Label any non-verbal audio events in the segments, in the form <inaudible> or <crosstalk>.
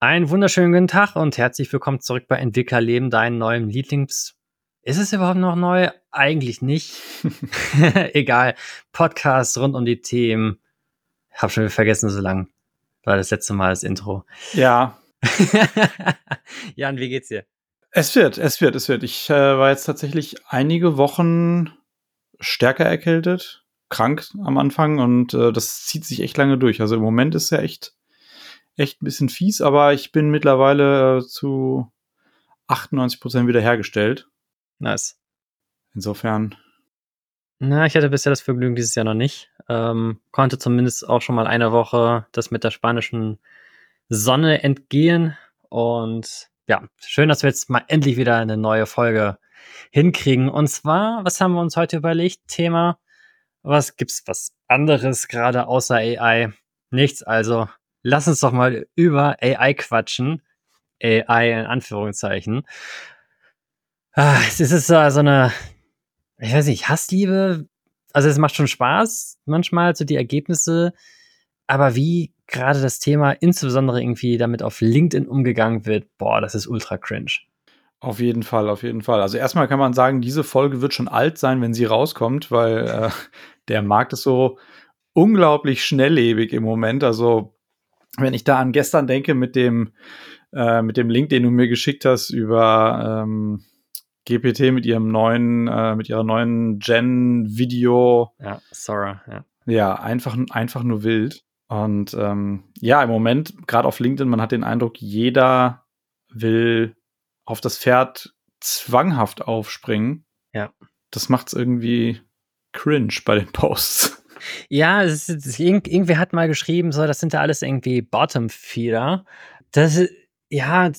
Einen wunderschönen guten Tag und herzlich willkommen zurück bei Entwicklerleben, deinem neuen Lieblings. Ist es überhaupt noch neu? Eigentlich nicht. <laughs> <laughs> Egal. Podcast rund um die Themen. Hab schon wieder vergessen, so lang. War das letzte Mal das Intro. Ja. <laughs> Jan, wie geht's dir? Es wird, es wird, es wird. Ich äh, war jetzt tatsächlich einige Wochen stärker erkältet, krank am Anfang und äh, das zieht sich echt lange durch. Also im Moment ist ja echt echt ein bisschen fies, aber ich bin mittlerweile äh, zu 98 Prozent wiederhergestellt. Nice. Insofern. Na, ich hatte bisher das Vergnügen dieses Jahr noch nicht. Ähm, konnte zumindest auch schon mal eine Woche das mit der spanischen Sonne entgehen. Und ja, schön, dass wir jetzt mal endlich wieder eine neue Folge hinkriegen. Und zwar, was haben wir uns heute überlegt? Thema, was gibt's was anderes gerade außer AI? Nichts, also lass uns doch mal über AI quatschen. AI in Anführungszeichen. Ah, es ist so, eine, ich weiß nicht, Hassliebe. Also es macht schon Spaß, manchmal so die Ergebnisse, aber wie gerade das Thema insbesondere irgendwie damit auf LinkedIn umgegangen wird, boah, das ist ultra cringe. Auf jeden Fall, auf jeden Fall. Also erstmal kann man sagen, diese Folge wird schon alt sein, wenn sie rauskommt, weil äh, der Markt ist so unglaublich schnelllebig im Moment. Also wenn ich da an gestern denke mit dem, äh, mit dem Link, den du mir geschickt hast über ähm, GPT mit ihrem neuen, äh, mit ihrer neuen Gen-Video. Ja, Sora, ja. Ja, einfach, einfach nur wild. Und ähm, ja, im Moment, gerade auf LinkedIn, man hat den Eindruck, jeder will auf das Pferd zwanghaft aufspringen. Ja. Das macht's irgendwie cringe bei den Posts. Ja, es ist, es, irgendwer hat mal geschrieben, so, das sind ja alles irgendwie Bottom-Feeder. Das ist, ja,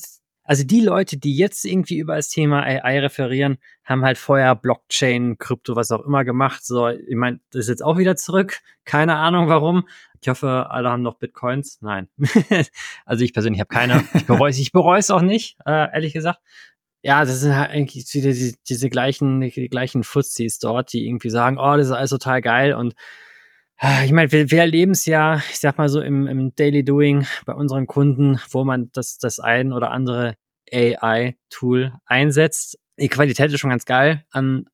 also die Leute, die jetzt irgendwie über das Thema AI referieren, haben halt vorher Blockchain, Krypto, was auch immer gemacht. So, ich meine, das ist jetzt auch wieder zurück. Keine Ahnung warum. Ich hoffe, alle haben noch Bitcoins. Nein. <laughs> also ich persönlich habe keine. Ich bereue es, ich bereue es auch nicht, äh, ehrlich gesagt. Ja, das sind halt eigentlich wieder diese, diese gleichen, die gleichen Fuzis dort, die irgendwie sagen, oh, das ist alles total geil und Ah, ich meine, wir, wir erleben es ja, ich sag mal so im, im Daily Doing bei unseren Kunden, wo man das, das ein oder andere AI-Tool einsetzt. Die Qualität ist schon ganz geil an,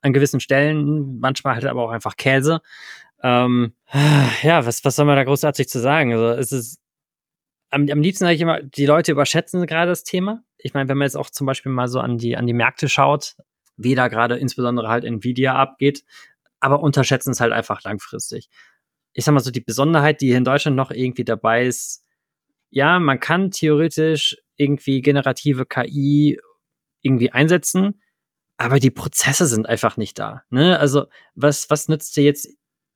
an gewissen Stellen, manchmal halt aber auch einfach Käse. Ähm, ja, was, was soll man da großartig zu sagen? Also es ist am, am liebsten sage ich immer, die Leute überschätzen gerade das Thema. Ich meine, wenn man jetzt auch zum Beispiel mal so an die, an die Märkte schaut, wie da gerade insbesondere halt Nvidia abgeht, aber unterschätzen es halt einfach langfristig. Ich sag mal so, die Besonderheit, die hier in Deutschland noch irgendwie dabei ist, ja, man kann theoretisch irgendwie generative KI irgendwie einsetzen, aber die Prozesse sind einfach nicht da. Ne? Also, was, was nützt dir jetzt,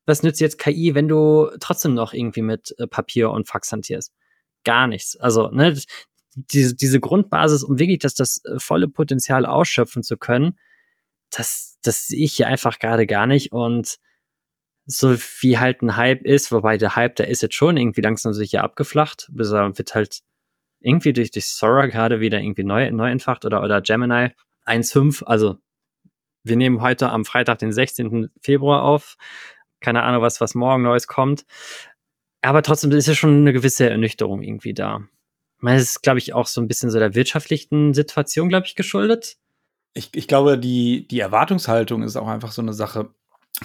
was nützt jetzt KI, wenn du trotzdem noch irgendwie mit äh, Papier und Fax hantierst? Gar nichts. Also, ne, diese, diese Grundbasis, um wirklich das, das äh, volle Potenzial ausschöpfen zu können, das, das sehe ich hier einfach gerade gar nicht. Und so wie halt ein Hype ist, wobei der Hype, der ist jetzt schon irgendwie langsam sicher abgeflacht, bis er wird halt irgendwie durch, durch Sora gerade wieder irgendwie neu, neu entfacht oder, oder Gemini 1.5. Also wir nehmen heute am Freitag, den 16. Februar auf. Keine Ahnung, was, was morgen Neues kommt. Aber trotzdem ist ja schon eine gewisse Ernüchterung irgendwie da. Ich meine, es ist, glaube ich, auch so ein bisschen so der wirtschaftlichen Situation, glaube ich, geschuldet ich, ich glaube, die, die Erwartungshaltung ist auch einfach so eine Sache.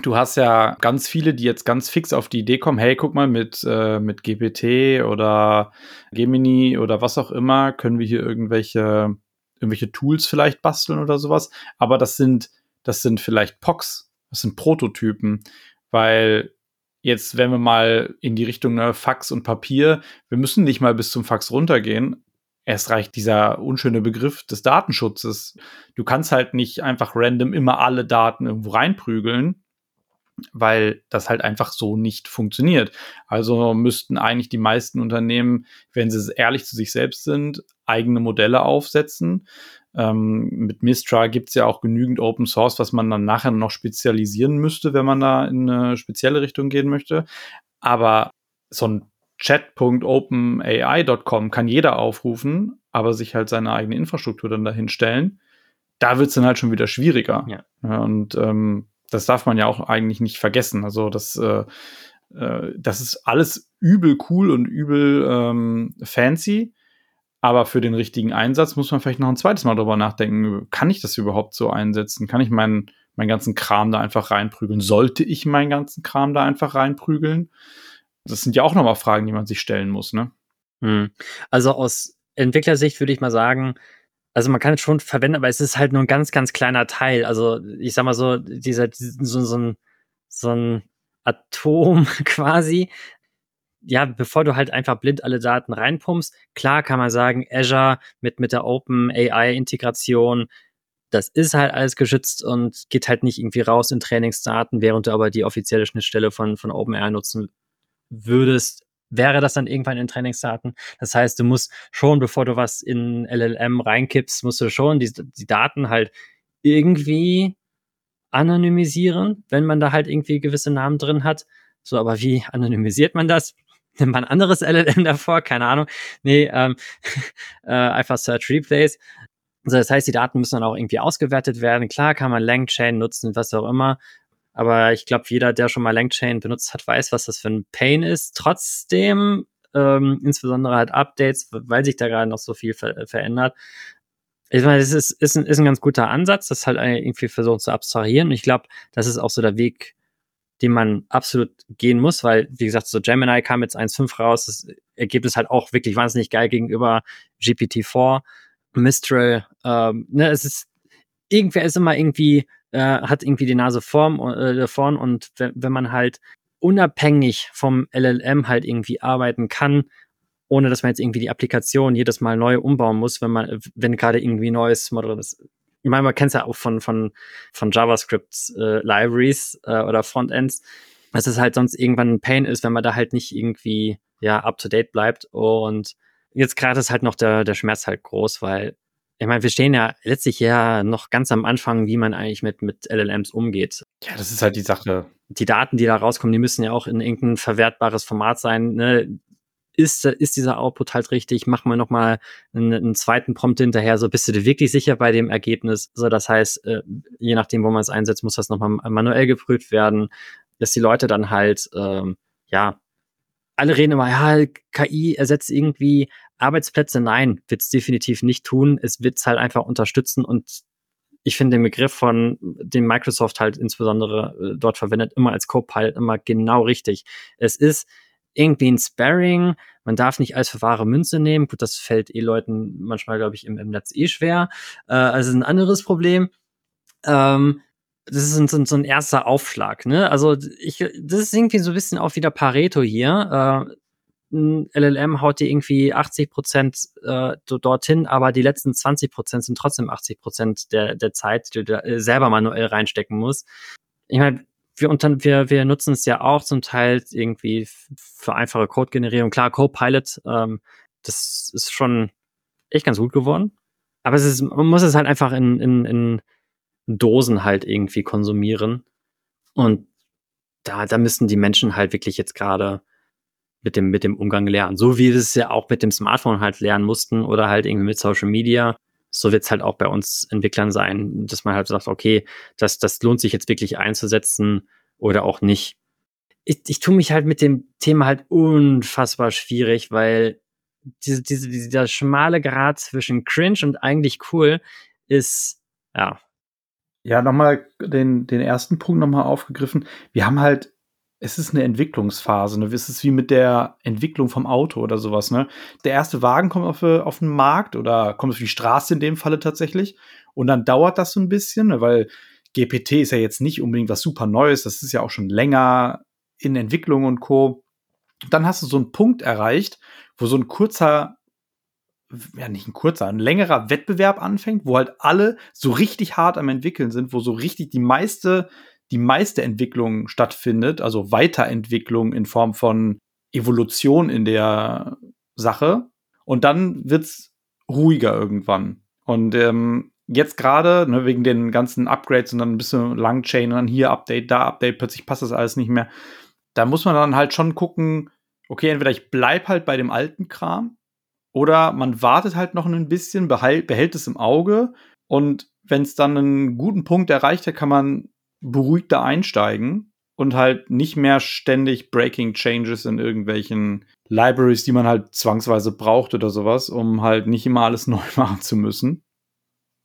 Du hast ja ganz viele, die jetzt ganz fix auf die Idee kommen, hey, guck mal, mit, äh, mit GPT oder Gemini oder was auch immer, können wir hier irgendwelche, irgendwelche Tools vielleicht basteln oder sowas. Aber das sind, das sind vielleicht POCs, das sind Prototypen, weil jetzt, wenn wir mal in die Richtung ne, Fax und Papier, wir müssen nicht mal bis zum Fax runtergehen erst reicht dieser unschöne Begriff des Datenschutzes. Du kannst halt nicht einfach random immer alle Daten irgendwo reinprügeln, weil das halt einfach so nicht funktioniert. Also müssten eigentlich die meisten Unternehmen, wenn sie ehrlich zu sich selbst sind, eigene Modelle aufsetzen. Ähm, mit Mistral gibt es ja auch genügend Open Source, was man dann nachher noch spezialisieren müsste, wenn man da in eine spezielle Richtung gehen möchte. Aber so ein chat.openai.com kann jeder aufrufen, aber sich halt seine eigene Infrastruktur dann dahin stellen. Da wird es dann halt schon wieder schwieriger. Ja. ja und ähm, das darf man ja auch eigentlich nicht vergessen. Also das, äh, äh, das ist alles übel cool und übel ähm, fancy. Aber für den richtigen Einsatz muss man vielleicht noch ein zweites Mal drüber nachdenken. Kann ich das überhaupt so einsetzen? Kann ich meinen, meinen ganzen Kram da einfach reinprügeln? Sollte ich meinen ganzen Kram da einfach reinprügeln? Das sind ja auch nochmal Fragen, die man sich stellen muss, ne? Hm. Also aus Entwicklersicht würde ich mal sagen, also man kann es schon verwenden, aber es ist halt nur ein ganz, ganz kleiner Teil. Also ich sag mal so, dieser, so, so ein, so ein Atom <laughs> quasi. Ja, bevor du halt einfach blind alle Daten reinpumpst, klar kann man sagen, Azure mit, mit der Open AI Integration, das ist halt alles geschützt und geht halt nicht irgendwie raus in Trainingsdaten, während du aber die offizielle Schnittstelle von, von OpenAI nutzen würdest, wäre das dann irgendwann in Trainingsdaten. Das heißt, du musst schon, bevor du was in LLM reinkippst, musst du schon die, die Daten halt irgendwie anonymisieren, wenn man da halt irgendwie gewisse Namen drin hat. So, aber wie <laughs> anonymisiert man das? Nimmt man ein anderes LLM davor? Keine Ahnung. Nee, ähm, <laughs> äh, einfach Search Replace. Also das heißt, die Daten müssen dann auch irgendwie ausgewertet werden. Klar kann man Langchain nutzen, was auch immer. Aber ich glaube, jeder, der schon mal Langchain benutzt hat, weiß, was das für ein Pain ist. Trotzdem, ähm, insbesondere halt Updates, weil sich da gerade noch so viel ver verändert. Ich meine, es ist, ist, ein, ist ein ganz guter Ansatz, das halt irgendwie versucht zu abstrahieren. Und ich glaube, das ist auch so der Weg, den man absolut gehen muss, weil, wie gesagt, so Gemini kam jetzt 1.5 raus, das Ergebnis halt auch wirklich wahnsinnig geil gegenüber GPT-4, Mistral, ähm, ne, es ist, irgendwer ist immer irgendwie äh, hat irgendwie die Nase vorn, äh, vorn und wenn, wenn man halt unabhängig vom LLM halt irgendwie arbeiten kann, ohne dass man jetzt irgendwie die Applikation jedes Mal neu umbauen muss, wenn man, wenn gerade irgendwie neues Modell ist. Ich meine, man kennt es ja auch von, von, von JavaScript äh, Libraries äh, oder Frontends, dass es halt sonst irgendwann ein Pain ist, wenn man da halt nicht irgendwie ja up to date bleibt. Und jetzt gerade ist halt noch der, der Schmerz halt groß, weil ich meine, wir stehen ja letztlich ja noch ganz am Anfang, wie man eigentlich mit, mit LLMs umgeht. Ja, das ist halt die Sache. Die Daten, die da rauskommen, die müssen ja auch in irgendein verwertbares Format sein. Ne? Ist, ist dieser Output halt richtig? Machen wir nochmal einen, einen zweiten Prompt hinterher, so bist du dir wirklich sicher bei dem Ergebnis? So, das heißt, äh, je nachdem, wo man es einsetzt, muss das nochmal manuell geprüft werden, dass die Leute dann halt, ähm, ja, alle reden immer, ja, KI ersetzt irgendwie Arbeitsplätze, nein, wird es definitiv nicht tun. Es wird es halt einfach unterstützen und ich finde den Begriff von dem Microsoft halt insbesondere äh, dort verwendet, immer als Copilot, immer genau richtig. Es ist irgendwie ein Sparring, man darf nicht alles für wahre Münze nehmen. Gut, das fällt eh Leuten manchmal, glaube ich, im, im Netz eh schwer. Äh, also ein anderes Problem. Ähm, das ist so, so, ein erster Aufschlag, ne? Also ich, das ist irgendwie so ein bisschen auch wieder Pareto hier. Äh, ein LLM haut dir irgendwie 80 Prozent äh, dorthin, aber die letzten 20 Prozent sind trotzdem 80 Prozent der, der Zeit, die du da äh, selber manuell reinstecken musst. Ich meine, wir, unter, wir, wir nutzen es ja auch zum Teil irgendwie für einfache Code-Generierung. Klar, Copilot, ähm, das ist schon echt ganz gut geworden. Aber es ist, man muss es halt einfach in, in, in Dosen halt irgendwie konsumieren. Und da, da müssen die Menschen halt wirklich jetzt gerade mit dem, mit dem Umgang lernen. So wie wir es ja auch mit dem Smartphone halt lernen mussten oder halt irgendwie mit Social Media. So wird es halt auch bei uns Entwicklern sein, dass man halt sagt, okay, das, das lohnt sich jetzt wirklich einzusetzen oder auch nicht. Ich, ich tue mich halt mit dem Thema halt unfassbar schwierig, weil diese, diese, dieser schmale Grad zwischen cringe und eigentlich cool ist, ja. Ja, nochmal den, den ersten Punkt nochmal aufgegriffen. Wir haben halt es ist eine Entwicklungsphase. Ne? Es ist wie mit der Entwicklung vom Auto oder sowas. Ne? Der erste Wagen kommt auf, auf den Markt oder kommt auf die Straße in dem Falle tatsächlich. Und dann dauert das so ein bisschen, ne? weil GPT ist ja jetzt nicht unbedingt was super Neues. Das ist ja auch schon länger in Entwicklung und Co. Dann hast du so einen Punkt erreicht, wo so ein kurzer ja nicht ein kurzer, ein längerer Wettbewerb anfängt, wo halt alle so richtig hart am entwickeln sind, wo so richtig die meiste die meiste Entwicklung stattfindet, also Weiterentwicklung in Form von Evolution in der Sache. Und dann wird's ruhiger irgendwann. Und ähm, jetzt gerade, ne, wegen den ganzen Upgrades und dann ein bisschen Langchain und dann hier Update, da Update, plötzlich passt das alles nicht mehr. Da muss man dann halt schon gucken, okay, entweder ich bleib halt bei dem alten Kram oder man wartet halt noch ein bisschen, behält, behält es im Auge und wenn es dann einen guten Punkt erreicht hat, kann man beruhigter einsteigen und halt nicht mehr ständig Breaking Changes in irgendwelchen Libraries, die man halt zwangsweise braucht oder sowas, um halt nicht immer alles <laughs> neu machen zu müssen.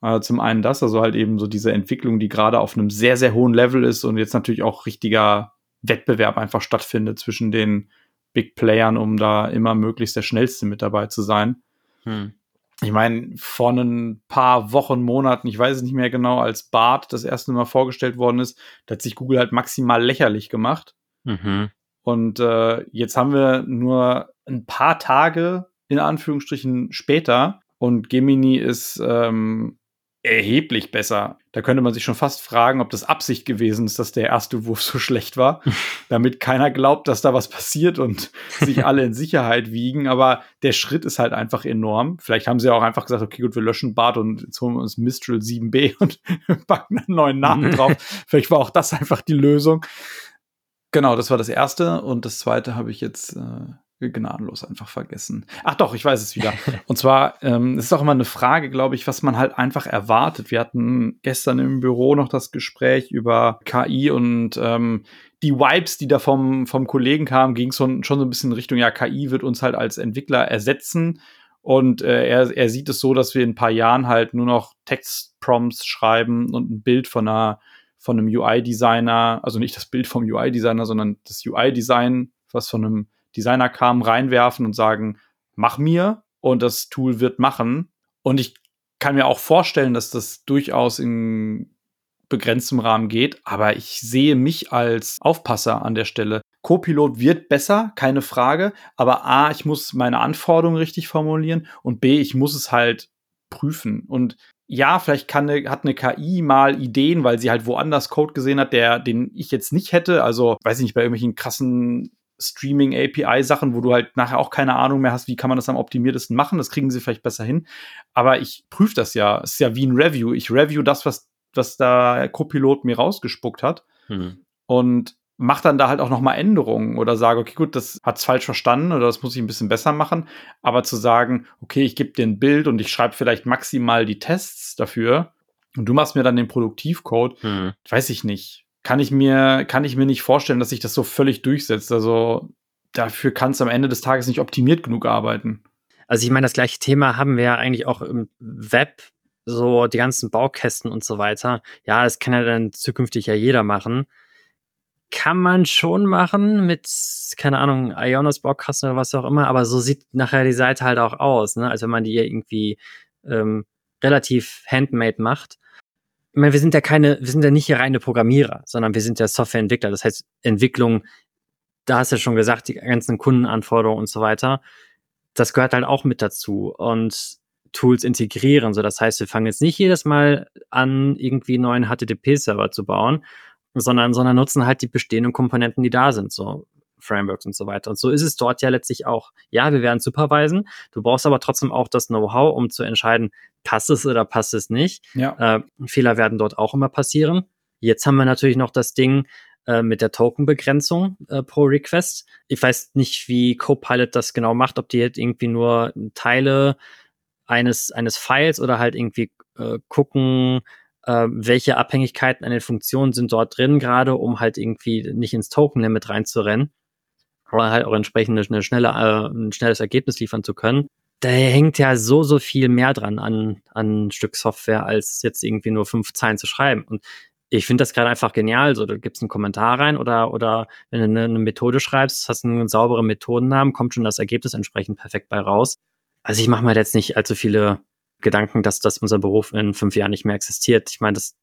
Äh, zum einen das, also halt eben so diese Entwicklung, die gerade auf einem sehr, sehr hohen Level ist und jetzt natürlich auch richtiger Wettbewerb einfach stattfindet zwischen den Big Playern, um da immer möglichst der Schnellste mit dabei zu sein. Hm. Ich meine, vor ein paar Wochen, Monaten, ich weiß es nicht mehr genau, als Bart das erste Mal vorgestellt worden ist, da hat sich Google halt maximal lächerlich gemacht. Mhm. Und äh, jetzt haben wir nur ein paar Tage in Anführungsstrichen später und Gemini ist ähm, erheblich besser. Da könnte man sich schon fast fragen, ob das Absicht gewesen ist, dass der erste Wurf so schlecht war, <laughs> damit keiner glaubt, dass da was passiert und sich alle in Sicherheit wiegen. Aber der Schritt ist halt einfach enorm. Vielleicht haben sie auch einfach gesagt, okay, gut, wir löschen Bart und jetzt holen wir uns Mistral 7b und <laughs> packen einen neuen Namen <laughs> drauf. Vielleicht war auch das einfach die Lösung. Genau, das war das erste. Und das zweite habe ich jetzt äh, gnadenlos einfach vergessen. Ach doch, ich weiß es wieder. <laughs> Und zwar ähm, ist auch immer eine Frage, glaube ich, was man halt einfach erwartet. Wir hatten gestern im Büro noch das Gespräch über KI und ähm, die Vibes, die da vom, vom Kollegen kamen, ging schon, schon so ein bisschen in Richtung, ja, KI wird uns halt als Entwickler ersetzen. Und äh, er, er sieht es so, dass wir in ein paar Jahren halt nur noch Textprompts schreiben und ein Bild von einer von einem UI-Designer, also nicht das Bild vom UI-Designer, sondern das UI-Design, was von einem Designer kamen, reinwerfen und sagen, mach mir und das Tool wird machen. Und ich kann mir auch vorstellen, dass das durchaus in begrenztem Rahmen geht, aber ich sehe mich als Aufpasser an der Stelle. Copilot wird besser, keine Frage, aber A, ich muss meine Anforderungen richtig formulieren und B, ich muss es halt prüfen. Und ja, vielleicht kann eine, hat eine KI mal Ideen, weil sie halt woanders Code gesehen hat, der, den ich jetzt nicht hätte. Also, weiß ich nicht, bei irgendwelchen krassen Streaming-API-Sachen, wo du halt nachher auch keine Ahnung mehr hast, wie kann man das am optimiertesten machen. Das kriegen sie vielleicht besser hin. Aber ich prüfe das ja. Es ist ja wie ein Review. Ich review das, was, was da Copilot mir rausgespuckt hat. Hm. Und mache dann da halt auch noch mal Änderungen oder sage, okay, gut, das hat's falsch verstanden oder das muss ich ein bisschen besser machen. Aber zu sagen, okay, ich gebe dir ein Bild und ich schreibe vielleicht maximal die Tests dafür und du machst mir dann den Produktivcode, hm. weiß ich nicht kann ich mir, kann ich mir nicht vorstellen, dass sich das so völlig durchsetzt. Also dafür kannst du am Ende des Tages nicht optimiert genug arbeiten. Also ich meine, das gleiche Thema haben wir ja eigentlich auch im Web, so die ganzen Baukästen und so weiter. Ja, das kann ja dann zukünftig ja jeder machen. Kann man schon machen mit, keine Ahnung, Ionos Baukasten oder was auch immer, aber so sieht nachher die Seite halt auch aus, ne? als wenn man die irgendwie ähm, relativ handmade macht ich meine, wir sind ja keine, wir sind ja nicht hier reine Programmierer, sondern wir sind ja Softwareentwickler. Das heißt, Entwicklung, da hast du ja schon gesagt, die ganzen Kundenanforderungen und so weiter, das gehört halt auch mit dazu. Und Tools integrieren. So, das heißt, wir fangen jetzt nicht jedes Mal an, irgendwie einen neuen HTTP-Server zu bauen, sondern, sondern nutzen halt die bestehenden Komponenten, die da sind. So, Frameworks und so weiter. Und so ist es dort ja letztlich auch. Ja, wir werden supervisen. Du brauchst aber trotzdem auch das Know-how, um zu entscheiden, passt es oder passt es nicht. Ja. Äh, Fehler werden dort auch immer passieren. Jetzt haben wir natürlich noch das Ding äh, mit der Token-Begrenzung äh, pro Request. Ich weiß nicht, wie Copilot das genau macht, ob die jetzt irgendwie nur Teile eines, eines Files oder halt irgendwie äh, gucken, äh, welche Abhängigkeiten an den Funktionen sind dort drin, gerade um halt irgendwie nicht ins Token-Limit reinzurennen oder halt auch entsprechend eine, schnelle, äh, ein schnelles Ergebnis liefern zu können. Da hängt ja so, so viel mehr dran an, an ein Stück Software, als jetzt irgendwie nur fünf Zeilen zu schreiben. Und ich finde das gerade einfach genial. So, du gibst einen Kommentar rein oder, oder wenn du eine, eine Methode schreibst, hast einen sauberen Methodennamen, kommt schon das Ergebnis entsprechend perfekt bei raus. Also ich mache mir jetzt nicht allzu viele Gedanken, dass, dass unser Beruf in fünf Jahren nicht mehr existiert. Ich meine, das,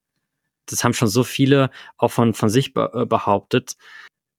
das haben schon so viele auch von, von sich be behauptet.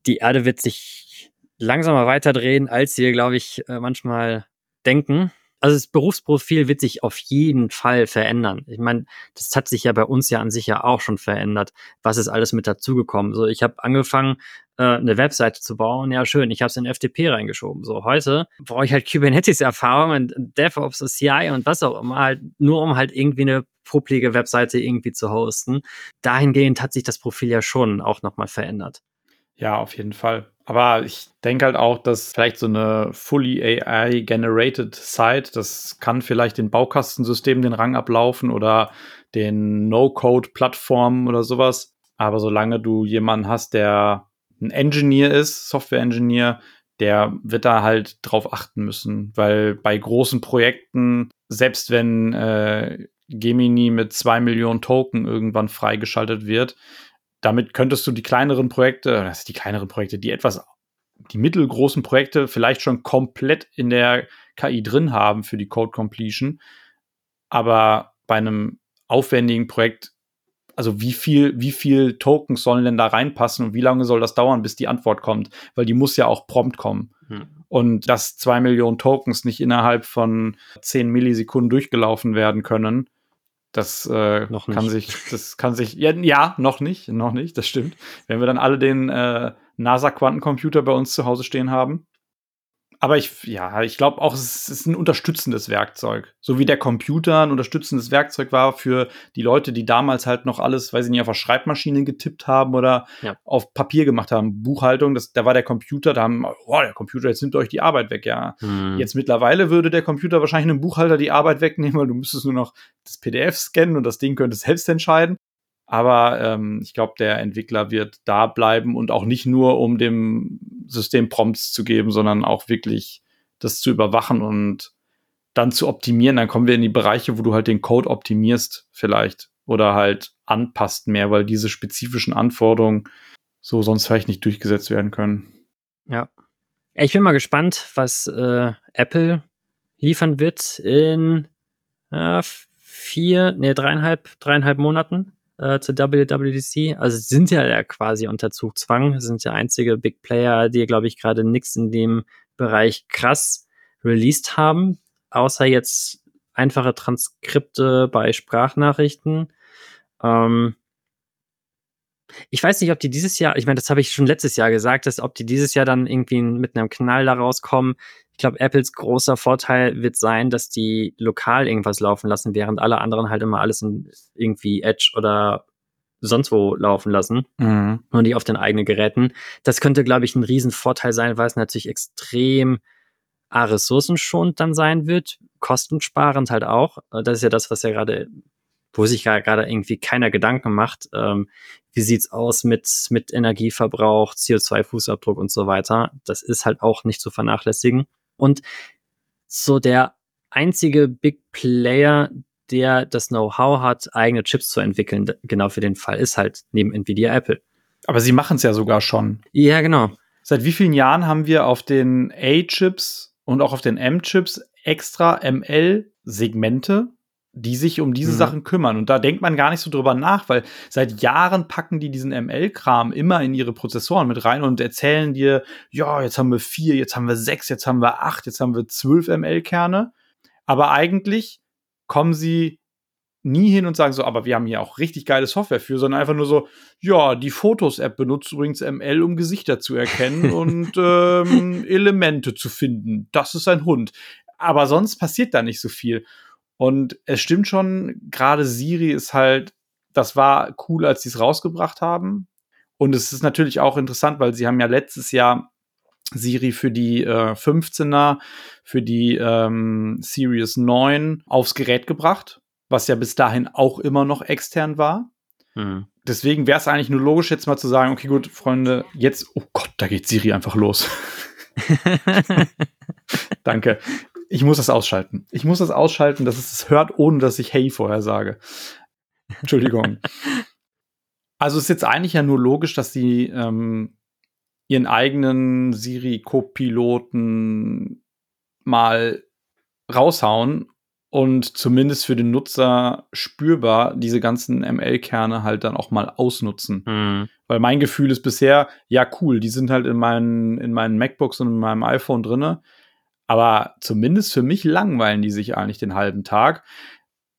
Die Erde wird sich langsamer weiterdrehen, als wir, glaube ich, äh, manchmal denken. Also das Berufsprofil wird sich auf jeden Fall verändern. Ich meine, das hat sich ja bei uns ja an sich ja auch schon verändert. Was ist alles mit dazugekommen? So, ich habe angefangen, äh, eine Webseite zu bauen. Ja, schön, ich habe es in FTP reingeschoben. So, heute brauche ich halt Kubernetes-Erfahrung und DevOps und CI und was auch immer, halt, nur um halt irgendwie eine publige Webseite irgendwie zu hosten. Dahingehend hat sich das Profil ja schon auch nochmal verändert. Ja, auf jeden Fall. Aber ich denke halt auch, dass vielleicht so eine fully AI-generated Site, das kann vielleicht den Baukastensystemen den Rang ablaufen oder den No-Code-Plattformen oder sowas. Aber solange du jemanden hast, der ein Engineer ist, Software-Engineer, der wird da halt drauf achten müssen, weil bei großen Projekten, selbst wenn äh, Gemini mit zwei Millionen Token irgendwann freigeschaltet wird, damit könntest du die kleineren Projekte, das sind die kleineren Projekte, die etwas, die mittelgroßen Projekte vielleicht schon komplett in der KI drin haben für die Code Completion. Aber bei einem aufwendigen Projekt, also wie viel, wie viel Tokens sollen denn da reinpassen und wie lange soll das dauern, bis die Antwort kommt? Weil die muss ja auch prompt kommen. Hm. Und dass zwei Millionen Tokens nicht innerhalb von zehn Millisekunden durchgelaufen werden können, das äh, noch kann sich, das kann sich, ja, ja, noch nicht, noch nicht, das stimmt. Wenn wir dann alle den äh, NASA-Quantencomputer bei uns zu Hause stehen haben, aber ich, ja, ich glaube auch, es ist ein unterstützendes Werkzeug. So wie der Computer ein unterstützendes Werkzeug war für die Leute, die damals halt noch alles, weiß ich nicht, auf der Schreibmaschine getippt haben oder ja. auf Papier gemacht haben. Buchhaltung, das, da war der Computer, da haben, oh, der Computer, jetzt nimmt euch die Arbeit weg, ja. Hm. Jetzt mittlerweile würde der Computer wahrscheinlich einem Buchhalter die Arbeit wegnehmen, weil du müsstest nur noch das PDF scannen und das Ding könnte selbst entscheiden. Aber ähm, ich glaube, der Entwickler wird da bleiben und auch nicht nur, um dem System Prompts zu geben, sondern auch wirklich das zu überwachen und dann zu optimieren. Dann kommen wir in die Bereiche, wo du halt den Code optimierst vielleicht oder halt anpasst mehr, weil diese spezifischen Anforderungen so sonst vielleicht nicht durchgesetzt werden können. Ja. Ich bin mal gespannt, was äh, Apple liefern wird in äh, vier, nee, dreieinhalb, dreieinhalb Monaten äh, zur WWDC. Also sind ja, quasi unter Zugzwang, sind ja einzige Big Player, die, glaube ich, gerade nichts in dem Bereich krass released haben, außer jetzt einfache Transkripte bei Sprachnachrichten. Ähm, ich weiß nicht, ob die dieses Jahr, ich meine, das habe ich schon letztes Jahr gesagt, dass ob die dieses Jahr dann irgendwie mit einem Knall da rauskommen. Ich glaube, Apples großer Vorteil wird sein, dass die lokal irgendwas laufen lassen, während alle anderen halt immer alles in irgendwie Edge oder sonst wo laufen lassen mhm. und nicht auf den eigenen Geräten. Das könnte, glaube ich, ein Riesenvorteil sein, weil es natürlich extrem ressourcenschonend dann sein wird, kostensparend halt auch. Das ist ja das, was ja gerade wo sich gerade irgendwie keiner Gedanken macht, ähm, wie sieht's aus mit, mit Energieverbrauch, CO2-Fußabdruck und so weiter. Das ist halt auch nicht zu vernachlässigen. Und so der einzige Big Player, der das Know-how hat, eigene Chips zu entwickeln, genau für den Fall, ist halt neben Nvidia Apple. Aber sie machen es ja sogar schon. Ja, genau. Seit wie vielen Jahren haben wir auf den A-Chips und auch auf den M-Chips extra ML-Segmente, die sich um diese mhm. Sachen kümmern. Und da denkt man gar nicht so drüber nach, weil seit Jahren packen die diesen ML-Kram immer in ihre Prozessoren mit rein und erzählen dir, ja, jetzt haben wir vier, jetzt haben wir sechs, jetzt haben wir acht, jetzt haben wir zwölf ML-Kerne. Aber eigentlich kommen sie nie hin und sagen so, aber wir haben hier auch richtig geile Software für, sondern einfach nur so, ja, die Fotos-App benutzt übrigens ML, um Gesichter zu erkennen <laughs> und ähm, Elemente zu finden. Das ist ein Hund. Aber sonst passiert da nicht so viel. Und es stimmt schon, gerade Siri ist halt, das war cool, als sie es rausgebracht haben. Und es ist natürlich auch interessant, weil sie haben ja letztes Jahr Siri für die äh, 15er, für die ähm, Series 9 aufs Gerät gebracht, was ja bis dahin auch immer noch extern war. Mhm. Deswegen wäre es eigentlich nur logisch, jetzt mal zu sagen, okay, gut, Freunde, jetzt, oh Gott, da geht Siri einfach los. <laughs> Danke ich muss das ausschalten. Ich muss das ausschalten, dass es es hört, ohne dass ich Hey vorher sage. Entschuldigung. <laughs> also ist jetzt eigentlich ja nur logisch, dass sie ähm, ihren eigenen Siri-Copiloten mal raushauen und zumindest für den Nutzer spürbar diese ganzen ML-Kerne halt dann auch mal ausnutzen. Mhm. Weil mein Gefühl ist bisher, ja, cool, die sind halt in meinen, in meinen MacBooks und in meinem iPhone drinne. Aber zumindest für mich langweilen die sich eigentlich den halben Tag.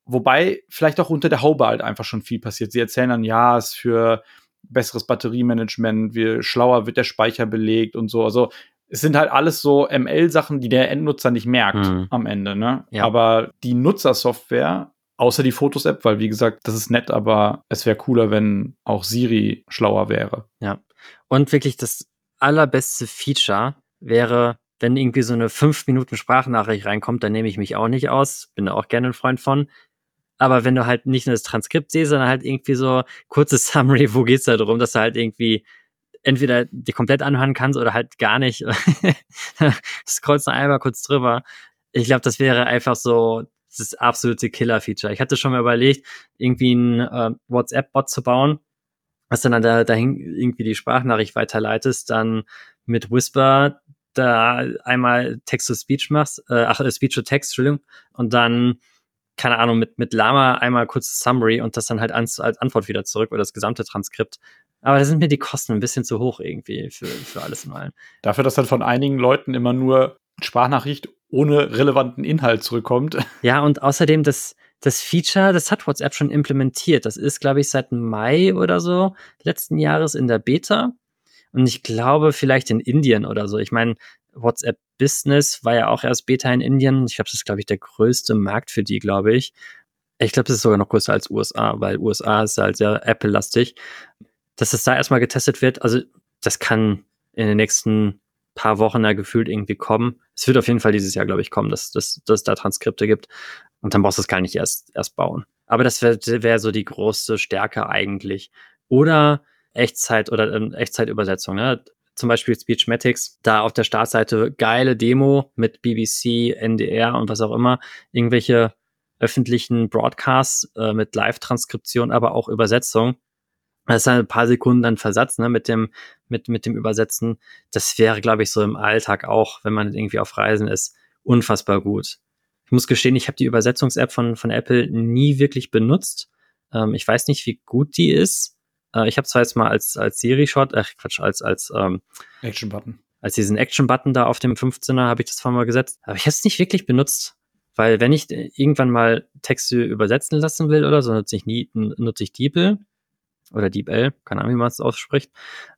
Wobei vielleicht auch unter der Haube halt einfach schon viel passiert. Sie erzählen dann, ja, es ist für besseres Batteriemanagement, wie schlauer wird der Speicher belegt und so. Also es sind halt alles so ML-Sachen, die der Endnutzer nicht merkt mhm. am Ende. Ne? Ja. Aber die Nutzersoftware, außer die Fotos-App, weil wie gesagt, das ist nett, aber es wäre cooler, wenn auch Siri schlauer wäre. Ja. Und wirklich das allerbeste Feature wäre, wenn irgendwie so eine fünf Minuten Sprachnachricht reinkommt, dann nehme ich mich auch nicht aus. Bin da auch gerne ein Freund von. Aber wenn du halt nicht nur das Transkript siehst, sondern halt irgendwie so kurzes <laughs> Summary, wo geht's da drum, dass du halt irgendwie entweder dir komplett anhören kannst oder halt gar nicht. <laughs> Scrollst noch einmal kurz drüber. Ich glaube, das wäre einfach so das absolute Killer-Feature. Ich hatte schon mal überlegt, irgendwie einen äh, WhatsApp-Bot zu bauen, was dann da, dahin irgendwie die Sprachnachricht weiterleitest, dann mit Whisper da einmal Text-to-Speech machst, äh, ach, äh, Speech-to-Text, Entschuldigung, und dann, keine Ahnung, mit, mit Lama einmal kurz Summary und das dann halt als, als Antwort wieder zurück oder das gesamte Transkript. Aber da sind mir die Kosten ein bisschen zu hoch irgendwie für, für alles in allem. Dafür, dass dann von einigen Leuten immer nur Sprachnachricht ohne relevanten Inhalt zurückkommt. <laughs> Ja, und außerdem das, das Feature, das hat WhatsApp schon implementiert. Das ist, glaube ich, seit Mai oder so letzten Jahres in der Beta. Und ich glaube, vielleicht in Indien oder so. Ich meine, WhatsApp Business war ja auch erst Beta in Indien. Ich glaube, das ist, glaube ich, der größte Markt für die, glaube ich. Ich glaube, das ist sogar noch größer als USA, weil USA ist halt sehr Apple-lastig. Dass es da erstmal getestet wird, also das kann in den nächsten paar Wochen da gefühlt irgendwie kommen. Es wird auf jeden Fall dieses Jahr, glaube ich, kommen, dass, dass, dass es da Transkripte gibt. Und dann brauchst du es gar nicht erst, erst bauen. Aber das wäre wär so die große Stärke eigentlich. Oder Echtzeit oder ähm, Echtzeitübersetzung. Ne? Zum Beispiel Speechmatics, da auf der Startseite geile Demo mit BBC, NDR und was auch immer, irgendwelche öffentlichen Broadcasts äh, mit Live-Transkription, aber auch Übersetzung. Das ist ein paar Sekunden dann Versatz ne, mit, dem, mit, mit dem Übersetzen. Das wäre, glaube ich, so im Alltag auch, wenn man irgendwie auf Reisen ist, unfassbar gut. Ich muss gestehen, ich habe die Übersetzungs-App von, von Apple nie wirklich benutzt. Ähm, ich weiß nicht, wie gut die ist. Äh, ich habe zwar jetzt mal als, als Siri-Shot, äh, Quatsch, als, als ähm, Action-Button. Als diesen Action-Button da auf dem 15er habe ich das vorher mal gesetzt. Aber ich habe es nicht wirklich benutzt. Weil wenn ich irgendwann mal Texte übersetzen lassen will oder so, nutze ich, nie, nutze ich DeepL oder DeepL, keine Ahnung, wie man es ausspricht.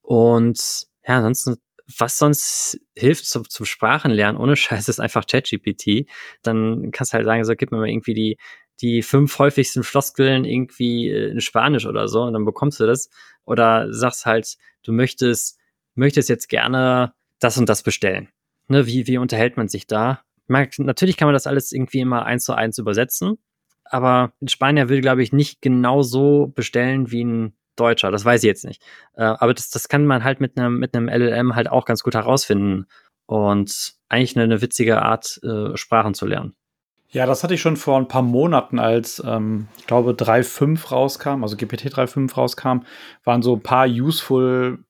Und ja, ansonsten, was sonst hilft zum, zum Sprachenlernen ohne Scheiß, ist einfach ChatGPT. Dann kannst du halt sagen, so, gib mir mal irgendwie die, die fünf häufigsten Floskeln irgendwie äh, in Spanisch oder so und dann bekommst du das. Oder sagst halt, du möchtest, möchtest jetzt gerne das und das bestellen. Ne, wie, wie unterhält man sich da? Man, natürlich kann man das alles irgendwie immer eins zu eins übersetzen, aber ein Spanier will, glaube ich, nicht genau so bestellen wie ein Deutscher. Das weiß ich jetzt nicht. Äh, aber das, das kann man halt mit einem, mit einem LLM halt auch ganz gut herausfinden. Und eigentlich eine, eine witzige Art, äh, Sprachen zu lernen. Ja, das hatte ich schon vor ein paar Monaten, als ähm, ich glaube 3.5 rauskam, also GPT 3.5 rauskam, waren so ein paar useful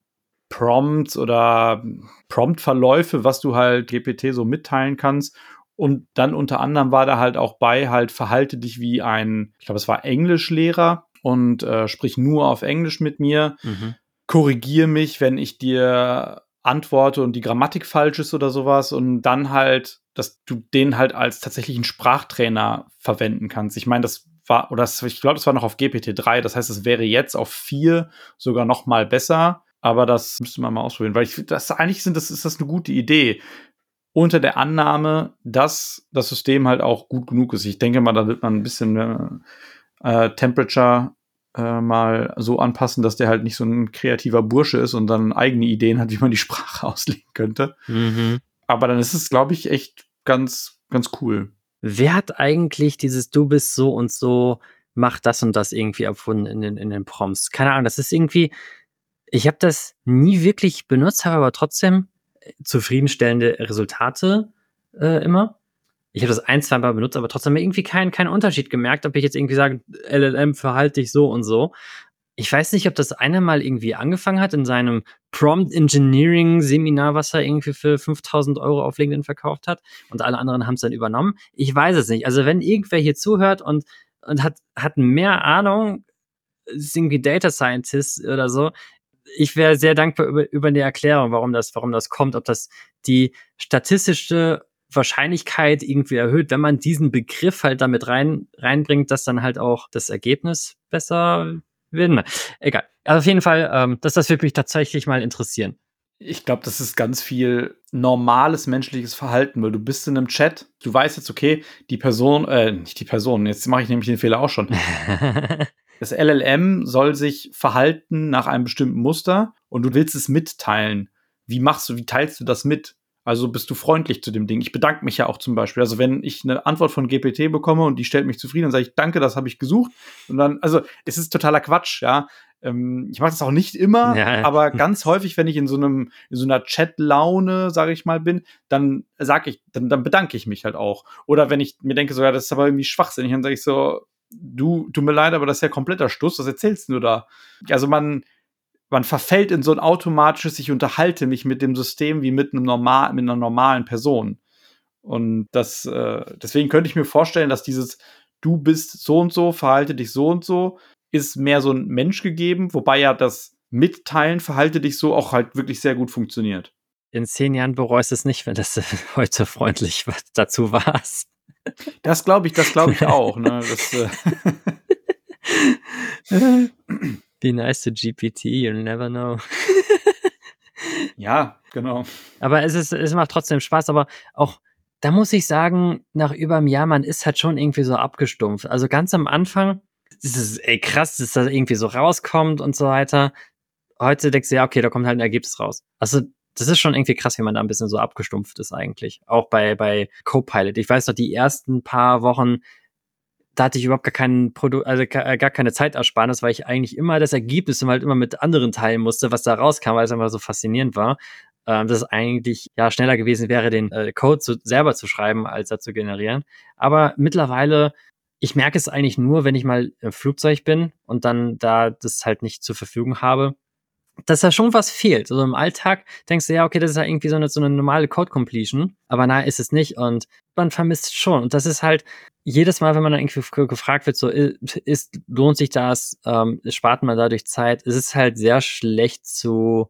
Prompts oder Prompt-Verläufe, was du halt GPT so mitteilen kannst. Und dann unter anderem war da halt auch bei, halt verhalte dich wie ein, ich glaube, es war Englischlehrer und äh, sprich nur auf Englisch mit mir. Mhm. Korrigier mich, wenn ich dir antworte und die Grammatik falsch ist oder sowas. Und dann halt dass du den halt als tatsächlichen Sprachtrainer verwenden kannst. Ich meine, das war, oder das, ich glaube, das war noch auf GPT-3, das heißt, es wäre jetzt auf 4 sogar noch mal besser, aber das müsste man mal ausprobieren, weil ich das eigentlich sind, das ist das eine gute Idee. Unter der Annahme, dass das System halt auch gut genug ist. Ich denke mal, da wird man ein bisschen äh, äh Temperature äh, mal so anpassen, dass der halt nicht so ein kreativer Bursche ist und dann eigene Ideen hat, wie man die Sprache <laughs> auslegen könnte. Mhm. Aber dann ist es, glaube ich, echt ganz, ganz cool. Wer hat eigentlich dieses Du bist so und so, mach das und das irgendwie erfunden in den, in den Prompts? Keine Ahnung, das ist irgendwie, ich habe das nie wirklich benutzt, habe aber trotzdem äh, zufriedenstellende Resultate äh, immer. Ich habe das ein, zwei Mal benutzt, aber trotzdem irgendwie keinen keinen Unterschied gemerkt, ob ich jetzt irgendwie sage, LLM verhalte dich so und so ich weiß nicht, ob das eine mal irgendwie angefangen hat in seinem Prompt Engineering Seminar, was er irgendwie für 5000 Euro auf LinkedIn verkauft hat und alle anderen haben es dann übernommen. Ich weiß es nicht. Also wenn irgendwer hier zuhört und, und hat, hat mehr Ahnung, ist irgendwie Data Scientist oder so, ich wäre sehr dankbar über, über eine Erklärung, warum das, warum das kommt, ob das die statistische Wahrscheinlichkeit irgendwie erhöht, wenn man diesen Begriff halt damit rein, reinbringt, dass dann halt auch das Ergebnis besser werden Egal. Also auf jeden Fall, ähm, das, das würde mich tatsächlich mal interessieren. Ich glaube, das ist ganz viel normales menschliches Verhalten, weil du bist in einem Chat, du weißt jetzt, okay, die Person, äh, nicht die Person, jetzt mache ich nämlich den Fehler auch schon. <laughs> das LLM soll sich verhalten nach einem bestimmten Muster und du willst es mitteilen. Wie machst du, wie teilst du das mit? Also bist du freundlich zu dem Ding. Ich bedanke mich ja auch zum Beispiel. Also wenn ich eine Antwort von GPT bekomme und die stellt mich zufrieden, dann sage ich, danke, das habe ich gesucht. Und dann, also es ist totaler Quatsch, ja. Ähm, ich mache das auch nicht immer, ja. aber <laughs> ganz häufig, wenn ich in so einem, in so einer Chat-Laune, sage ich mal, bin, dann sage ich, dann, dann bedanke ich mich halt auch. Oder wenn ich mir denke, so, ja, das ist aber irgendwie schwachsinnig, dann sage ich so, du, tut mir leid, aber das ist ja kompletter Stuss, was erzählst du da? Also man, man verfällt in so ein automatisches, ich unterhalte mich mit dem System wie mit einem normal, mit einer normalen Person. Und das, äh, deswegen könnte ich mir vorstellen, dass dieses Du bist so und so, verhalte dich so und so, ist mehr so ein Mensch gegeben, wobei ja das Mitteilen, verhalte dich so auch halt wirklich sehr gut funktioniert. In zehn Jahren bereust es nicht, wenn das <laughs> heute freundlich dazu warst. Das glaube ich, das glaube ich <laughs> auch. Ne? Das, äh <laughs> Be nice to GPT, you'll never know. <laughs> ja, genau. Aber es, ist, es macht trotzdem Spaß, aber auch da muss ich sagen, nach über einem Jahr, man ist halt schon irgendwie so abgestumpft. Also ganz am Anfang, ist es ey, krass, dass das irgendwie so rauskommt und so weiter. Heute denkst du, ja, okay, da kommt halt ein Ergebnis raus. Also das ist schon irgendwie krass, wie man da ein bisschen so abgestumpft ist eigentlich. Auch bei, bei Copilot. Ich weiß noch, die ersten paar Wochen, da hatte ich überhaupt gar keinen Produ also gar keine Zeitersparnis, weil ich eigentlich immer das Ergebnis halt immer mit anderen teilen musste, was da rauskam, weil es einfach so faszinierend war. Ähm, dass es eigentlich ja schneller gewesen wäre, den äh, Code zu, selber zu schreiben, als er zu generieren. Aber mittlerweile, ich merke es eigentlich nur, wenn ich mal im Flugzeug bin und dann da das halt nicht zur Verfügung habe, dass da schon was fehlt. Also im Alltag denkst du, ja, okay, das ist ja irgendwie so eine, so eine normale Code-Completion, aber nein, ist es nicht und man vermisst schon. Und das ist halt jedes Mal, wenn man dann irgendwie gefragt wird, so, ist, lohnt sich das, ähm, spart man dadurch Zeit, es ist halt sehr schlecht zu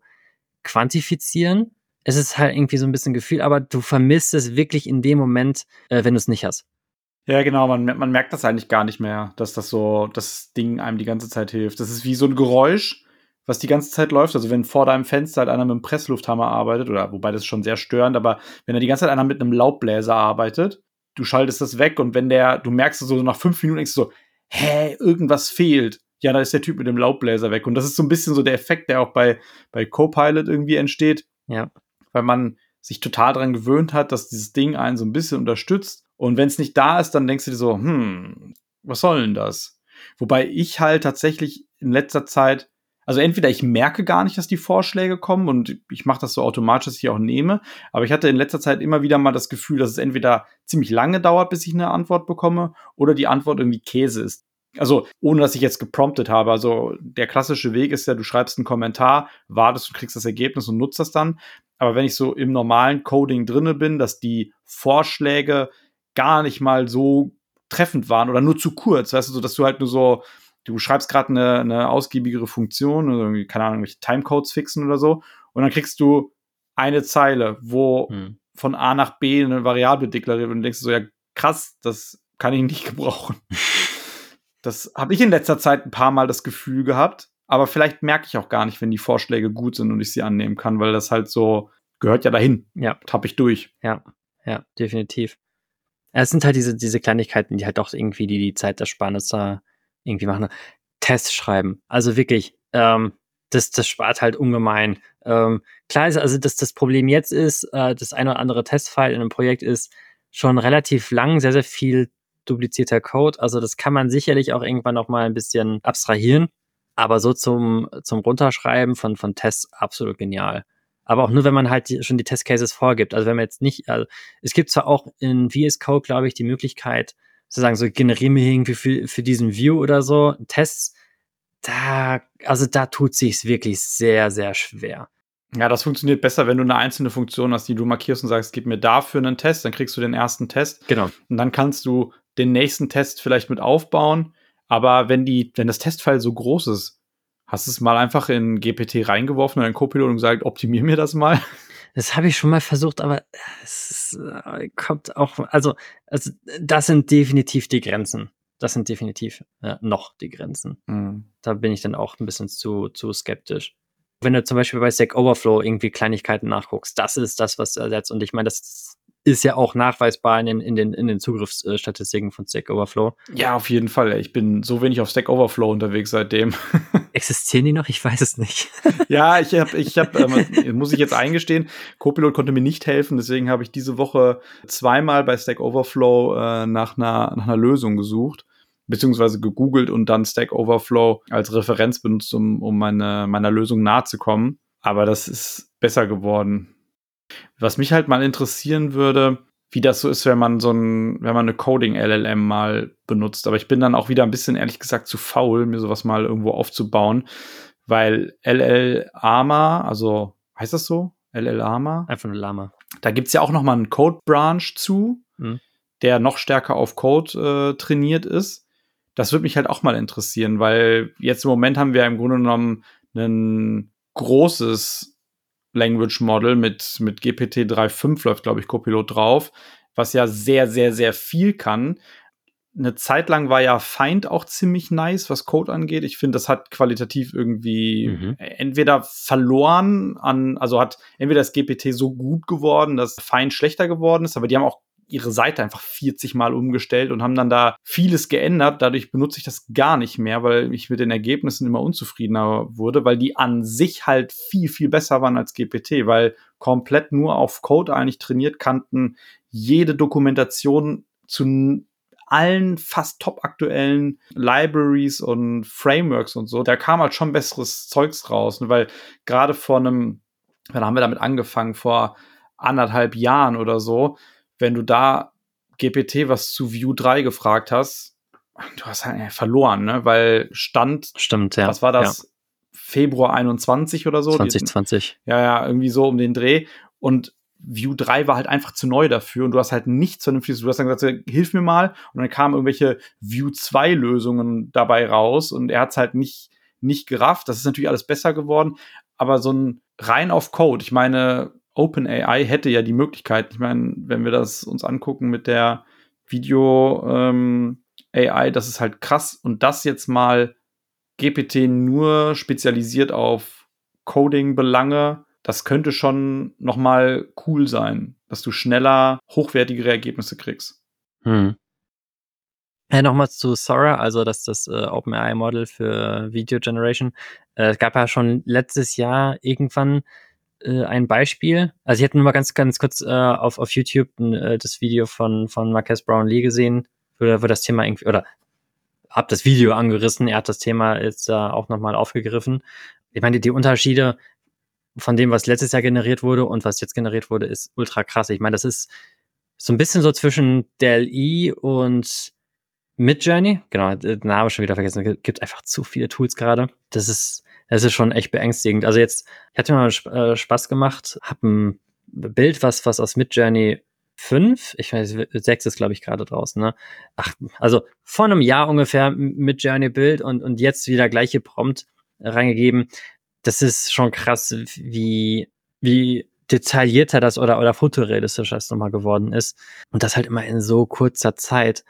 quantifizieren. Es ist halt irgendwie so ein bisschen Gefühl, aber du vermisst es wirklich in dem Moment, äh, wenn du es nicht hast. Ja, genau, man, man merkt das eigentlich gar nicht mehr, dass das so, das Ding einem die ganze Zeit hilft. Das ist wie so ein Geräusch, was die ganze Zeit läuft. Also wenn vor deinem Fenster halt einer mit einem Presslufthammer arbeitet, oder wobei das ist schon sehr störend, aber wenn da die ganze Zeit einer mit einem Laubbläser arbeitet, du schaltest das weg und wenn der, du merkst so nach fünf Minuten denkst du so, hä, irgendwas fehlt. Ja, da ist der Typ mit dem Laubbläser weg. Und das ist so ein bisschen so der Effekt, der auch bei, bei Copilot irgendwie entsteht. Ja. Weil man sich total daran gewöhnt hat, dass dieses Ding einen so ein bisschen unterstützt. Und wenn es nicht da ist, dann denkst du dir so, hm, was soll denn das? Wobei ich halt tatsächlich in letzter Zeit also entweder ich merke gar nicht, dass die Vorschläge kommen und ich mache das so automatisch, dass ich auch nehme. Aber ich hatte in letzter Zeit immer wieder mal das Gefühl, dass es entweder ziemlich lange dauert, bis ich eine Antwort bekomme, oder die Antwort irgendwie Käse ist. Also ohne dass ich jetzt gepromptet habe. Also der klassische Weg ist ja, du schreibst einen Kommentar, wartest und kriegst das Ergebnis und nutzt das dann. Aber wenn ich so im normalen Coding drinne bin, dass die Vorschläge gar nicht mal so treffend waren oder nur zu kurz, weißt du, so dass du halt nur so du schreibst gerade eine, eine ausgiebigere Funktion, oder irgendwie, keine Ahnung, welche Timecodes fixen oder so, und dann kriegst du eine Zeile, wo hm. von A nach B eine Variable deklariert und denkst so, ja, krass, das kann ich nicht <laughs> gebrauchen. das habe ich in letzter Zeit ein paar Mal das Gefühl gehabt, aber vielleicht merke ich auch gar nicht, wenn die Vorschläge gut sind und ich sie annehmen kann, weil das halt so gehört ja dahin. Ja. Hab ich durch. Ja, ja, definitiv. Es sind halt diese, diese Kleinigkeiten, die halt auch irgendwie die, die Zeitersparnis da irgendwie machen. Tests schreiben. Also wirklich, ähm, das, das spart halt ungemein. Ähm, klar ist also, dass das Problem jetzt ist, äh, das eine oder andere Testfile in einem Projekt ist schon relativ lang, sehr, sehr viel duplizierter Code. Also das kann man sicherlich auch irgendwann noch mal ein bisschen abstrahieren. Aber so zum, zum Runterschreiben von, von Tests absolut genial. Aber auch nur, wenn man halt die, schon die Testcases vorgibt. Also wenn man jetzt nicht, also es gibt zwar auch in VS Code, glaube ich, die Möglichkeit, zu sagen, so generiere mir irgendwie für, für diesen View oder so Tests, da, also da tut sich's wirklich sehr, sehr schwer. Ja, das funktioniert besser, wenn du eine einzelne Funktion hast, die du markierst und sagst, gib mir dafür einen Test, dann kriegst du den ersten Test. Genau. Und dann kannst du den nächsten Test vielleicht mit aufbauen. Aber wenn die, wenn das Testfile so groß ist, hast du es mal einfach in GPT reingeworfen oder in Copilot und gesagt, optimier mir das mal. Das habe ich schon mal versucht, aber es äh, kommt auch, also, also das sind definitiv die Grenzen. Das sind definitiv äh, noch die Grenzen. Mhm. Da bin ich dann auch ein bisschen zu, zu skeptisch. Wenn du zum Beispiel bei Stack Overflow irgendwie Kleinigkeiten nachguckst, das ist das, was ersetzt. Und ich meine, das ist ja auch nachweisbar in den, in den, in den Zugriffsstatistiken von Stack Overflow. Ja, auf jeden Fall. Ich bin so wenig auf Stack Overflow unterwegs seitdem. <laughs> Existieren die noch? Ich weiß es nicht. <laughs> ja, ich habe, ich habe, ähm, <laughs> muss ich jetzt eingestehen, Copilot konnte mir nicht helfen, deswegen habe ich diese Woche zweimal bei Stack Overflow äh, nach, einer, nach einer Lösung gesucht beziehungsweise gegoogelt und dann Stack Overflow als Referenz benutzt, um, um meine, meiner Lösung nahe zu kommen. Aber das ist besser geworden. Was mich halt mal interessieren würde, wie das so ist, wenn man so ein, wenn man eine Coding-LLM mal benutzt. Aber ich bin dann auch wieder ein bisschen, ehrlich gesagt, zu faul, mir sowas mal irgendwo aufzubauen, weil LL Arma, also heißt das so? LL Arma? Einfach eine Lama. Da gibt es ja auch noch mal einen Code-Branch zu, mhm. der noch stärker auf Code äh, trainiert ist. Das würde mich halt auch mal interessieren, weil jetzt im Moment haben wir im Grunde genommen ein großes Language Model mit, mit GPT 3.5 läuft, glaube ich, Copilot drauf, was ja sehr, sehr, sehr viel kann. Eine Zeit lang war ja Find auch ziemlich nice, was Code angeht. Ich finde, das hat qualitativ irgendwie mhm. entweder verloren an, also hat entweder das GPT so gut geworden, dass Find schlechter geworden ist, aber die haben auch ihre Seite einfach 40 Mal umgestellt und haben dann da vieles geändert. Dadurch benutze ich das gar nicht mehr, weil ich mit den Ergebnissen immer unzufriedener wurde, weil die an sich halt viel, viel besser waren als GPT, weil komplett nur auf Code eigentlich trainiert kannten, jede Dokumentation zu allen fast top aktuellen Libraries und Frameworks und so, da kam halt schon besseres Zeugs raus, ne? weil gerade vor einem, wann haben wir damit angefangen, vor anderthalb Jahren oder so, wenn du da GPT was zu View 3 gefragt hast, du hast halt verloren, ne? Weil Stand, Stimmt, ja. Was war das? Ja. Februar 21 oder so? 2020. Die, ja, ja, irgendwie so um den Dreh. Und View 3 war halt einfach zu neu dafür und du hast halt nichts vernünftiges. Du hast dann gesagt, hilf mir mal. Und dann kamen irgendwelche View 2 Lösungen dabei raus und er hat es halt nicht, nicht gerafft. Das ist natürlich alles besser geworden. Aber so ein rein auf Code, ich meine, OpenAI hätte ja die Möglichkeit, ich meine, wenn wir das uns angucken mit der Video ähm, AI, das ist halt krass. Und das jetzt mal GPT nur spezialisiert auf Coding-Belange, das könnte schon noch mal cool sein, dass du schneller hochwertigere Ergebnisse kriegst. Hm. Ja, nochmal zu Sora, also das das äh, OpenAI-Model für Video Generation. Äh, es gab ja schon letztes Jahr irgendwann äh, ein Beispiel. Also ich hätte nur mal ganz, ganz kurz äh, auf, auf YouTube äh, das Video von, von Marques Brownlee gesehen, wo, wo das Thema irgendwie, oder hab das Video angerissen, er hat das Thema jetzt äh, auch nochmal aufgegriffen. Ich meine, die Unterschiede von dem, was letztes Jahr generiert wurde und was jetzt generiert wurde, ist ultra krass. Ich meine, das ist so ein bisschen so zwischen DLI und Midjourney. Genau, den Namen schon wieder vergessen. Es gibt einfach zu viele Tools gerade. Das ist es ist schon echt beängstigend. Also jetzt, ich hatte mal äh, Spaß gemacht, habe ein Bild, was, was aus Midjourney 5, ich weiß, 6 ist, glaube ich, gerade draußen, ne? Ach, also vor einem Jahr ungefähr mit Journey Bild und, und jetzt wieder gleiche Prompt reingegeben. Das ist schon krass, wie, wie detaillierter das oder, oder fotorealistischer das nochmal geworden ist. Und das halt immer in so kurzer Zeit.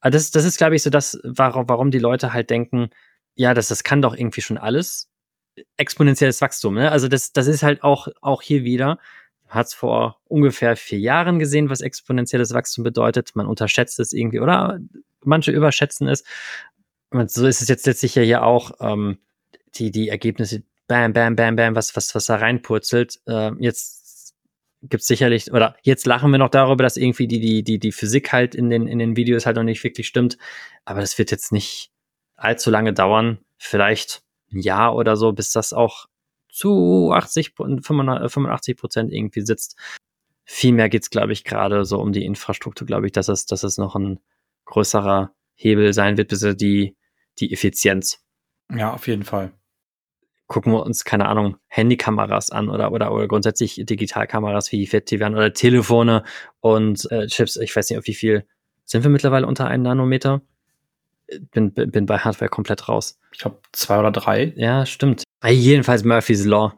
Aber das, das ist, glaube ich, so das, warum, warum die Leute halt denken, ja, das, das kann doch irgendwie schon alles. Exponentielles Wachstum, ne? Also das, das ist halt auch, auch hier wieder. Hat es vor ungefähr vier Jahren gesehen, was exponentielles Wachstum bedeutet. Man unterschätzt es irgendwie, oder manche überschätzen es. Und so ist es jetzt letztlich ja hier auch, ähm, die, die Ergebnisse, bam, bam, bam, bam, was, was, was da reinpurzelt. Äh, jetzt gibt's sicherlich, oder jetzt lachen wir noch darüber, dass irgendwie die, die, die, die Physik halt in den, in den Videos halt noch nicht wirklich stimmt. Aber das wird jetzt nicht, allzu lange dauern, vielleicht ein Jahr oder so, bis das auch zu 80, 85 Prozent irgendwie sitzt. Vielmehr geht's, glaube ich, gerade so um die Infrastruktur, glaube ich, dass es, dass es noch ein größerer Hebel sein wird, bis die, die Effizienz. Ja, auf jeden Fall. Gucken wir uns, keine Ahnung, Handykameras an oder, oder, oder grundsätzlich Digitalkameras, wie fett die werden oder Telefone und äh, Chips. Ich weiß nicht, auf wie viel sind wir mittlerweile unter einem Nanometer? Bin, bin bei Hardware komplett raus. Ich glaube zwei oder drei. Ja, stimmt. Jedenfalls Murphy's Law.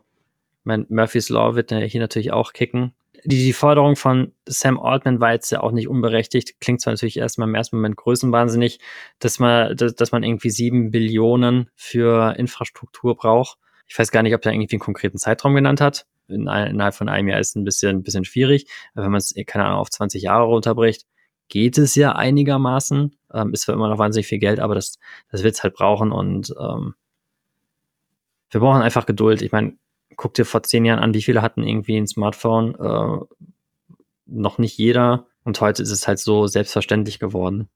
Mein Murphy's Law wird hier natürlich auch kicken. Die, die Forderung von Sam Altman war jetzt ja auch nicht unberechtigt. Klingt zwar natürlich erstmal im ersten Moment größenwahnsinnig, dass man, dass, dass man irgendwie sieben Billionen für Infrastruktur braucht. Ich weiß gar nicht, ob er irgendwie einen konkreten Zeitraum genannt hat. in, innerhalb von einem Jahr ist ein bisschen, ein bisschen schwierig. Aber wenn man es, keine Ahnung, auf 20 Jahre runterbricht, geht es ja einigermaßen. Ähm, ist zwar immer noch wahnsinnig viel Geld, aber das, das wird es halt brauchen und ähm, wir brauchen einfach Geduld. Ich meine, guck dir vor zehn Jahren an, wie viele hatten irgendwie ein Smartphone. Äh, noch nicht jeder. Und heute ist es halt so selbstverständlich geworden.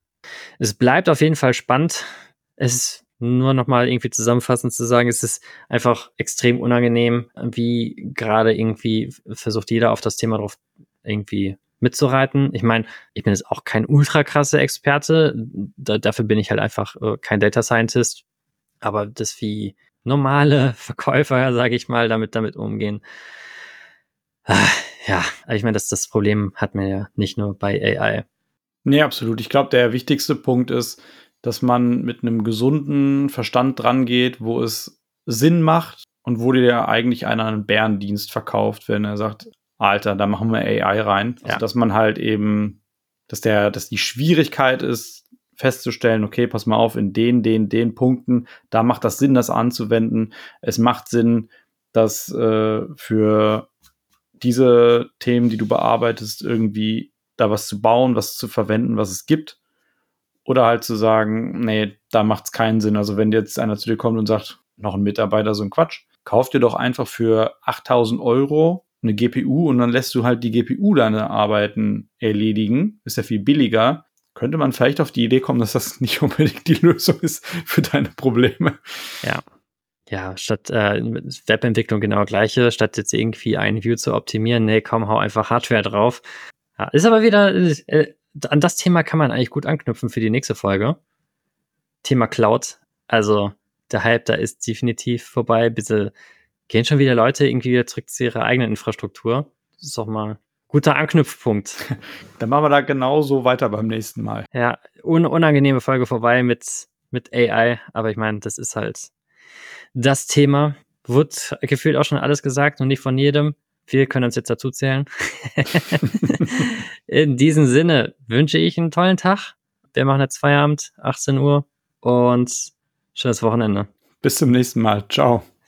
Es bleibt auf jeden Fall spannend. Es ist nur nochmal irgendwie zusammenfassend zu sagen, es ist einfach extrem unangenehm, wie gerade irgendwie versucht jeder auf das Thema drauf irgendwie mitzureiten. Ich meine, ich bin jetzt auch kein ultra krasser Experte. Da, dafür bin ich halt einfach äh, kein Data Scientist. Aber das wie normale <laughs> Verkäufer, sage ich mal, damit damit umgehen. Ah, ja, ich meine, das, das Problem hat man ja nicht nur bei AI. Nee, absolut. Ich glaube, der wichtigste Punkt ist, dass man mit einem gesunden Verstand dran geht, wo es Sinn macht und wo dir eigentlich einer einen Bärendienst verkauft, wenn er sagt, Alter, da machen wir AI rein. Also, ja. dass man halt eben, dass der, dass die Schwierigkeit ist, festzustellen, okay, pass mal auf, in den, den, den Punkten, da macht das Sinn, das anzuwenden. Es macht Sinn, das äh, für diese Themen, die du bearbeitest, irgendwie da was zu bauen, was zu verwenden, was es gibt. Oder halt zu sagen, nee, da macht es keinen Sinn. Also wenn jetzt einer zu dir kommt und sagt, noch ein Mitarbeiter, so ein Quatsch, kauf dir doch einfach für 8000 Euro eine GPU und dann lässt du halt die GPU deine Arbeiten erledigen. Ist ja viel billiger. Könnte man vielleicht auf die Idee kommen, dass das <laughs> nicht unbedingt die Lösung ist für deine Probleme. Ja. Ja, statt äh, Webentwicklung genau gleiche, statt jetzt irgendwie ein View zu optimieren, nee, komm, hau einfach Hardware drauf. Ja, ist aber wieder, äh, an das Thema kann man eigentlich gut anknüpfen für die nächste Folge. Thema Cloud. Also, der Hype da ist definitiv vorbei. Bitte gehen schon wieder Leute irgendwie wieder zurück zu ihrer eigenen Infrastruktur. Das ist doch mal guter Anknüpfpunkt. <laughs> Dann machen wir da genauso weiter beim nächsten Mal. Ja, un unangenehme Folge vorbei mit, mit AI, aber ich meine, das ist halt das Thema. Wird gefühlt auch schon alles gesagt und nicht von jedem. Wir können uns jetzt dazu zählen. <laughs> In diesem Sinne wünsche ich einen tollen Tag. Wir machen jetzt Feierabend, 18 Uhr und schönes Wochenende. Bis zum nächsten Mal. Ciao.